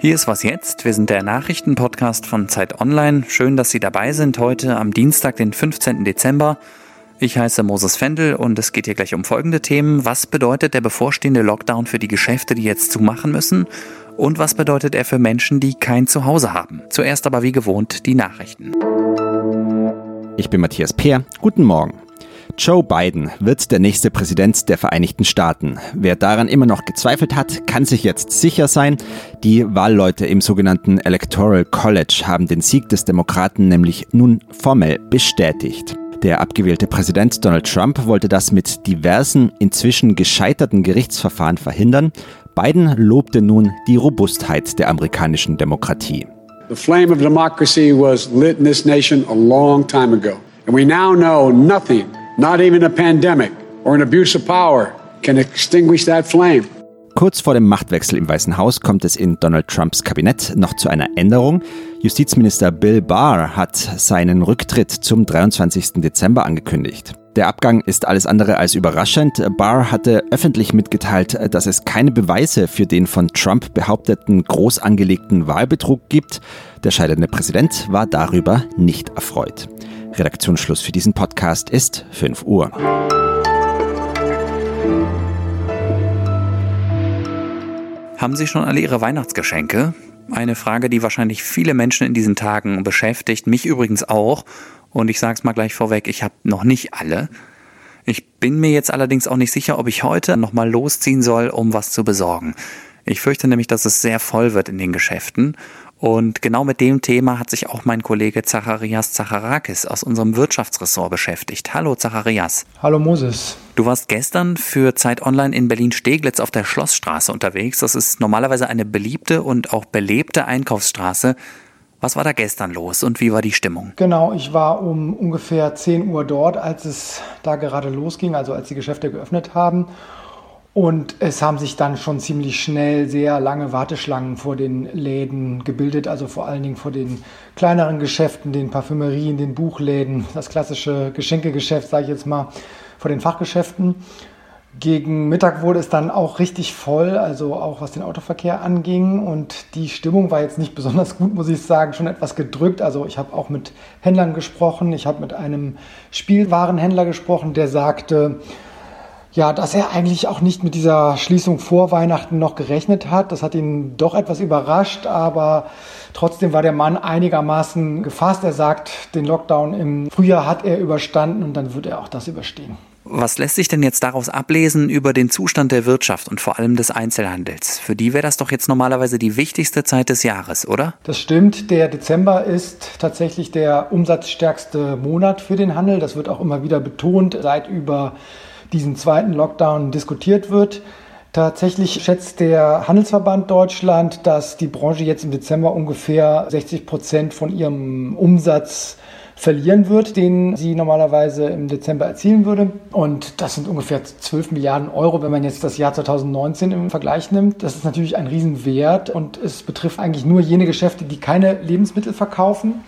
Hier ist was jetzt. Wir sind der Nachrichtenpodcast von Zeit Online. Schön, dass Sie dabei sind heute am Dienstag, den 15. Dezember. Ich heiße Moses Fendel und es geht hier gleich um folgende Themen. Was bedeutet der bevorstehende Lockdown für die Geschäfte, die jetzt zumachen müssen? Und was bedeutet er für Menschen, die kein Zuhause haben? Zuerst aber wie gewohnt die Nachrichten. Ich bin Matthias Peer. Guten Morgen. Joe Biden wird der nächste Präsident der Vereinigten Staaten. Wer daran immer noch gezweifelt hat, kann sich jetzt sicher sein. Die Wahlleute im sogenannten Electoral College haben den Sieg des Demokraten nämlich nun formell bestätigt. Der abgewählte Präsident Donald Trump wollte das mit diversen, inzwischen gescheiterten Gerichtsverfahren verhindern. Biden lobte nun die Robustheit der amerikanischen Demokratie. The flame of democracy was lit in this nation a long time ago. And we now know nothing Not even a pandemic or an abuse of power can extinguish that flame. Kurz vor dem Machtwechsel im Weißen Haus kommt es in Donald Trumps Kabinett noch zu einer Änderung. Justizminister Bill Barr hat seinen Rücktritt zum 23. Dezember angekündigt. Der Abgang ist alles andere als überraschend. Barr hatte öffentlich mitgeteilt, dass es keine Beweise für den von Trump behaupteten groß angelegten Wahlbetrug gibt. Der scheidende Präsident war darüber nicht erfreut. Redaktionsschluss für diesen Podcast ist 5 Uhr. Haben Sie schon alle Ihre Weihnachtsgeschenke? Eine Frage, die wahrscheinlich viele Menschen in diesen Tagen beschäftigt, mich übrigens auch. Und ich sage es mal gleich vorweg, ich habe noch nicht alle. Ich bin mir jetzt allerdings auch nicht sicher, ob ich heute nochmal losziehen soll, um was zu besorgen. Ich fürchte nämlich, dass es sehr voll wird in den Geschäften und genau mit dem Thema hat sich auch mein Kollege Zacharias Zacharakis aus unserem Wirtschaftsressort beschäftigt. Hallo Zacharias. Hallo Moses. Du warst gestern für Zeit Online in Berlin-Steglitz auf der Schlossstraße unterwegs. Das ist normalerweise eine beliebte und auch belebte Einkaufsstraße. Was war da gestern los und wie war die Stimmung? Genau, ich war um ungefähr 10 Uhr dort, als es da gerade losging, also als die Geschäfte geöffnet haben. Und es haben sich dann schon ziemlich schnell sehr lange Warteschlangen vor den Läden gebildet, also vor allen Dingen vor den kleineren Geschäften, den Parfümerien, den Buchläden, das klassische Geschenkegeschäft, sage ich jetzt mal, vor den Fachgeschäften. Gegen Mittag wurde es dann auch richtig voll, also auch was den Autoverkehr anging. Und die Stimmung war jetzt nicht besonders gut, muss ich sagen, schon etwas gedrückt. Also ich habe auch mit Händlern gesprochen, ich habe mit einem Spielwarenhändler gesprochen, der sagte, ja, dass er eigentlich auch nicht mit dieser Schließung vor Weihnachten noch gerechnet hat. Das hat ihn doch etwas überrascht, aber trotzdem war der Mann einigermaßen gefasst. Er sagt, den Lockdown im Frühjahr hat er überstanden und dann wird er auch das überstehen. Was lässt sich denn jetzt daraus ablesen über den Zustand der Wirtschaft und vor allem des Einzelhandels? Für die wäre das doch jetzt normalerweise die wichtigste Zeit des Jahres, oder? Das stimmt. Der Dezember ist tatsächlich der umsatzstärkste Monat für den Handel. Das wird auch immer wieder betont seit über diesen zweiten Lockdown diskutiert wird. Tatsächlich schätzt der Handelsverband Deutschland, dass die Branche jetzt im Dezember ungefähr 60 Prozent von ihrem Umsatz verlieren wird, den sie normalerweise im Dezember erzielen würde. Und das sind ungefähr 12 Milliarden Euro, wenn man jetzt das Jahr 2019 im Vergleich nimmt. Das ist natürlich ein Riesenwert und es betrifft eigentlich nur jene Geschäfte, die keine Lebensmittel verkaufen.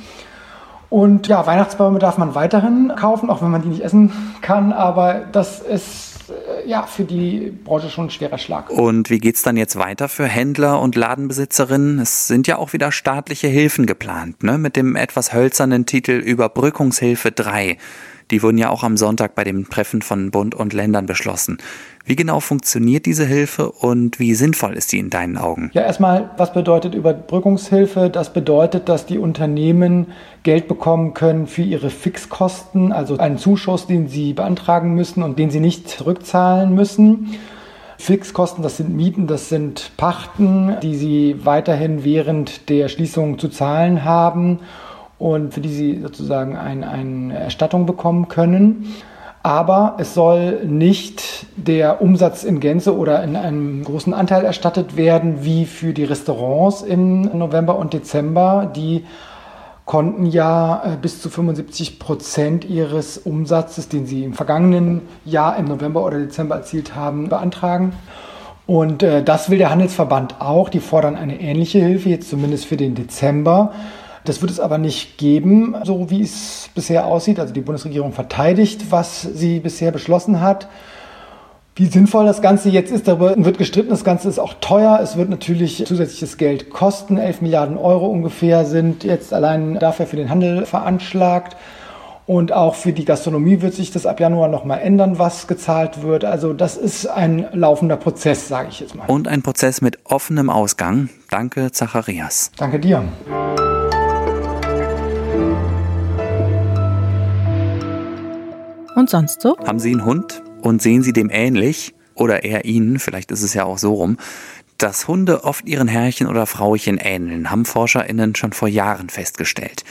Und ja, Weihnachtsbäume darf man weiterhin kaufen, auch wenn man die nicht essen kann. Aber das ist äh, ja für die Branche schon ein schwerer Schlag. Und wie geht es dann jetzt weiter für Händler und Ladenbesitzerinnen? Es sind ja auch wieder staatliche Hilfen geplant, ne? mit dem etwas hölzernen Titel Überbrückungshilfe 3. Die wurden ja auch am Sonntag bei dem Treffen von Bund und Ländern beschlossen. Wie genau funktioniert diese Hilfe und wie sinnvoll ist sie in deinen Augen? Ja, erstmal, was bedeutet Überbrückungshilfe? Das bedeutet, dass die Unternehmen Geld bekommen können für ihre Fixkosten, also einen Zuschuss, den sie beantragen müssen und den sie nicht zurückzahlen müssen. Fixkosten, das sind Mieten, das sind Pachten, die sie weiterhin während der Schließung zu zahlen haben und für die sie sozusagen ein, eine Erstattung bekommen können. Aber es soll nicht der Umsatz in Gänze oder in einem großen Anteil erstattet werden, wie für die Restaurants im November und Dezember. Die konnten ja äh, bis zu 75 Prozent ihres Umsatzes, den sie im vergangenen Jahr im November oder Dezember erzielt haben, beantragen. Und äh, das will der Handelsverband auch. Die fordern eine ähnliche Hilfe, jetzt zumindest für den Dezember. Das wird es aber nicht geben, so wie es bisher aussieht. Also die Bundesregierung verteidigt, was sie bisher beschlossen hat. Wie sinnvoll das Ganze jetzt ist, darüber wird gestritten. Das Ganze ist auch teuer. Es wird natürlich zusätzliches Geld kosten. 11 Milliarden Euro ungefähr sind jetzt allein dafür für den Handel veranschlagt. Und auch für die Gastronomie wird sich das ab Januar nochmal ändern, was gezahlt wird. Also das ist ein laufender Prozess, sage ich jetzt mal. Und ein Prozess mit offenem Ausgang. Danke, Zacharias. Danke dir. Und sonst so? Haben Sie einen Hund und sehen Sie dem ähnlich? Oder eher Ihnen, vielleicht ist es ja auch so rum. Dass Hunde oft ihren Herrchen oder Frauchen ähneln, haben ForscherInnen schon vor Jahren festgestellt.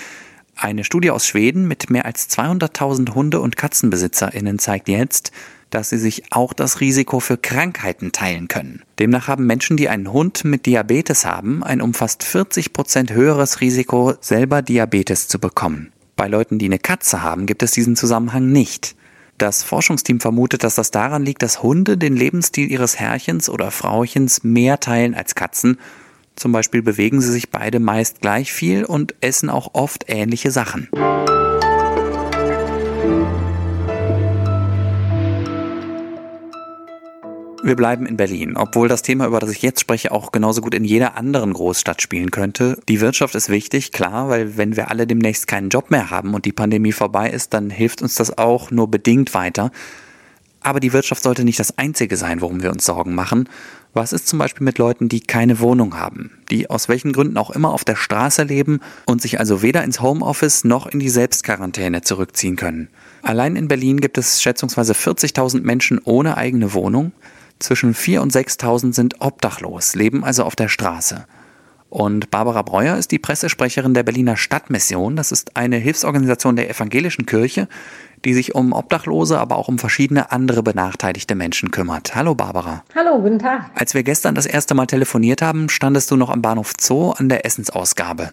Eine Studie aus Schweden mit mehr als 200.000 Hunde- und KatzenbesitzerInnen zeigt jetzt, dass sie sich auch das Risiko für Krankheiten teilen können. Demnach haben Menschen, die einen Hund mit Diabetes haben, ein um fast 40 Prozent höheres Risiko, selber Diabetes zu bekommen. Bei Leuten, die eine Katze haben, gibt es diesen Zusammenhang nicht. Das Forschungsteam vermutet, dass das daran liegt, dass Hunde den Lebensstil ihres Herrchens oder Frauchens mehr teilen als Katzen zum Beispiel bewegen sie sich beide meist gleich viel und essen auch oft ähnliche Sachen. Wir bleiben in Berlin, obwohl das Thema, über das ich jetzt spreche, auch genauso gut in jeder anderen Großstadt spielen könnte. Die Wirtschaft ist wichtig, klar, weil wenn wir alle demnächst keinen Job mehr haben und die Pandemie vorbei ist, dann hilft uns das auch nur bedingt weiter. Aber die Wirtschaft sollte nicht das Einzige sein, worum wir uns Sorgen machen. Was ist zum Beispiel mit Leuten, die keine Wohnung haben, die aus welchen Gründen auch immer auf der Straße leben und sich also weder ins Homeoffice noch in die Selbstquarantäne zurückziehen können? Allein in Berlin gibt es schätzungsweise 40.000 Menschen ohne eigene Wohnung. Zwischen 4.000 und 6.000 sind obdachlos, leben also auf der Straße. Und Barbara Breuer ist die Pressesprecherin der Berliner Stadtmission. Das ist eine Hilfsorganisation der evangelischen Kirche, die sich um Obdachlose, aber auch um verschiedene andere benachteiligte Menschen kümmert. Hallo Barbara. Hallo, guten Tag. Als wir gestern das erste Mal telefoniert haben, standest du noch am Bahnhof Zoo an der Essensausgabe.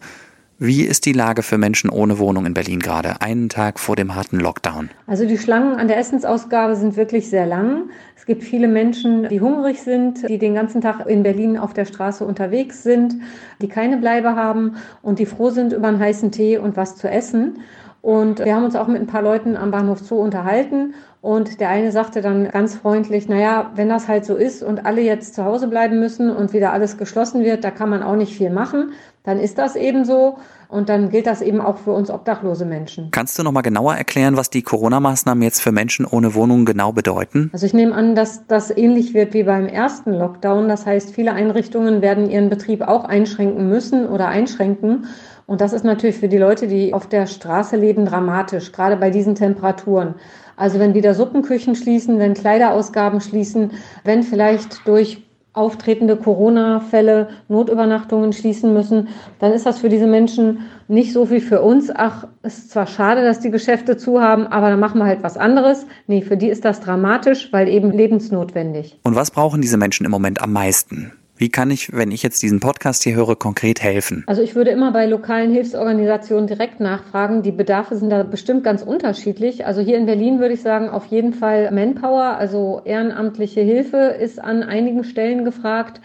Wie ist die Lage für Menschen ohne Wohnung in Berlin gerade, einen Tag vor dem harten Lockdown? Also die Schlangen an der Essensausgabe sind wirklich sehr lang. Es gibt viele Menschen, die hungrig sind, die den ganzen Tag in Berlin auf der Straße unterwegs sind, die keine Bleibe haben und die froh sind über einen heißen Tee und was zu essen. Und wir haben uns auch mit ein paar Leuten am Bahnhof Zoo unterhalten. Und der eine sagte dann ganz freundlich, naja, wenn das halt so ist und alle jetzt zu Hause bleiben müssen und wieder alles geschlossen wird, da kann man auch nicht viel machen. Dann ist das eben so. Und dann gilt das eben auch für uns obdachlose Menschen. Kannst du noch mal genauer erklären, was die Corona-Maßnahmen jetzt für Menschen ohne Wohnung genau bedeuten? Also ich nehme an, dass das ähnlich wird wie beim ersten Lockdown. Das heißt, viele Einrichtungen werden ihren Betrieb auch einschränken müssen oder einschränken. Und das ist natürlich für die Leute, die auf der Straße leben, dramatisch, gerade bei diesen Temperaturen. Also wenn wieder Suppenküchen schließen, wenn Kleiderausgaben schließen, wenn vielleicht durch auftretende Corona-Fälle Notübernachtungen schließen müssen, dann ist das für diese Menschen nicht so viel für uns. Ach, es ist zwar schade, dass die Geschäfte zu haben, aber dann machen wir halt was anderes. Nee, für die ist das dramatisch, weil eben lebensnotwendig. Und was brauchen diese Menschen im Moment am meisten? Wie kann ich, wenn ich jetzt diesen Podcast hier höre, konkret helfen? Also ich würde immer bei lokalen Hilfsorganisationen direkt nachfragen. Die Bedarfe sind da bestimmt ganz unterschiedlich. Also hier in Berlin würde ich sagen, auf jeden Fall Manpower, also ehrenamtliche Hilfe ist an einigen Stellen gefragt.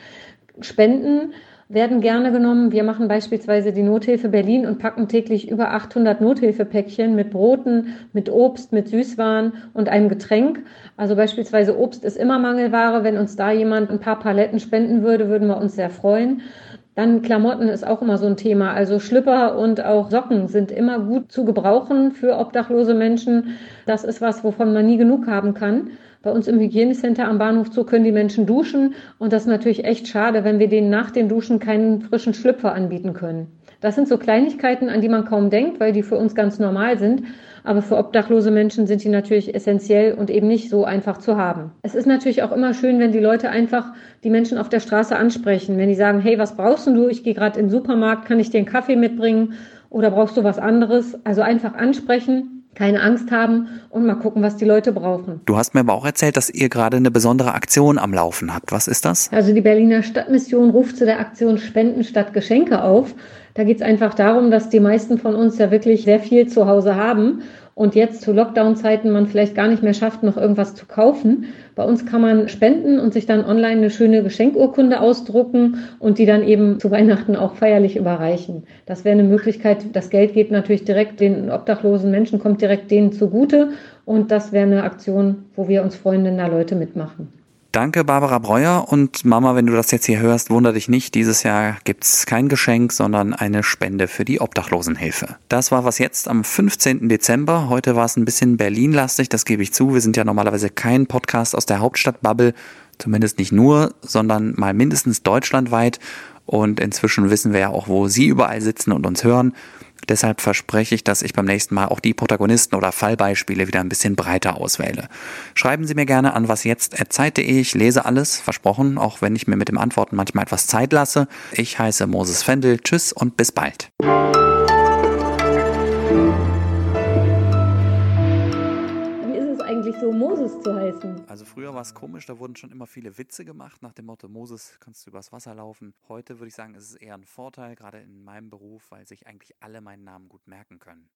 Spenden werden gerne genommen. Wir machen beispielsweise die Nothilfe Berlin und packen täglich über 800 Nothilfepäckchen mit Broten, mit Obst, mit Süßwaren und einem Getränk. Also beispielsweise Obst ist immer Mangelware. Wenn uns da jemand ein paar Paletten spenden würde, würden wir uns sehr freuen. Dann Klamotten ist auch immer so ein Thema. Also Schlüpper und auch Socken sind immer gut zu gebrauchen für obdachlose Menschen. Das ist was, wovon man nie genug haben kann. Bei uns im Hygienecenter am Bahnhof Zoo können die Menschen duschen und das ist natürlich echt schade, wenn wir denen nach den Duschen keinen frischen Schlüpfer anbieten können. Das sind so Kleinigkeiten, an die man kaum denkt, weil die für uns ganz normal sind. Aber für obdachlose Menschen sind die natürlich essentiell und eben nicht so einfach zu haben. Es ist natürlich auch immer schön, wenn die Leute einfach die Menschen auf der Straße ansprechen. Wenn die sagen, hey, was brauchst du? Ich gehe gerade in den Supermarkt, kann ich dir einen Kaffee mitbringen? Oder brauchst du was anderes? Also einfach ansprechen keine Angst haben und mal gucken, was die Leute brauchen. Du hast mir aber auch erzählt, dass ihr gerade eine besondere Aktion am Laufen habt. Was ist das? Also die Berliner Stadtmission ruft zu der Aktion Spenden statt Geschenke auf. Da geht es einfach darum, dass die meisten von uns ja wirklich sehr viel zu Hause haben und jetzt zu Lockdown-Zeiten man vielleicht gar nicht mehr schafft, noch irgendwas zu kaufen. Bei uns kann man spenden und sich dann online eine schöne Geschenkurkunde ausdrucken und die dann eben zu Weihnachten auch feierlich überreichen. Das wäre eine Möglichkeit. Das Geld geht natürlich direkt den obdachlosen Menschen, kommt direkt denen zugute und das wäre eine Aktion, wo wir uns freuen, wenn da Leute mitmachen. Danke, Barbara Breuer. Und Mama, wenn du das jetzt hier hörst, wunder dich nicht. Dieses Jahr gibt's kein Geschenk, sondern eine Spende für die Obdachlosenhilfe. Das war was jetzt am 15. Dezember. Heute war es ein bisschen Berlin-lastig, das gebe ich zu. Wir sind ja normalerweise kein Podcast aus der Hauptstadt-Bubble. Zumindest nicht nur, sondern mal mindestens deutschlandweit. Und inzwischen wissen wir ja auch, wo Sie überall sitzen und uns hören. Deshalb verspreche ich, dass ich beim nächsten Mal auch die Protagonisten oder Fallbeispiele wieder ein bisschen breiter auswähle. Schreiben Sie mir gerne an was jetzt zeit.de. Ich lese alles, versprochen, auch wenn ich mir mit dem Antworten manchmal etwas Zeit lasse. Ich heiße Moses Fendel. Tschüss und bis bald. So Moses zu heißen? Also früher war es komisch, da wurden schon immer viele Witze gemacht nach dem Motto Moses kannst du übers Wasser laufen. Heute würde ich sagen, ist es eher ein Vorteil, gerade in meinem Beruf, weil sich eigentlich alle meinen Namen gut merken können.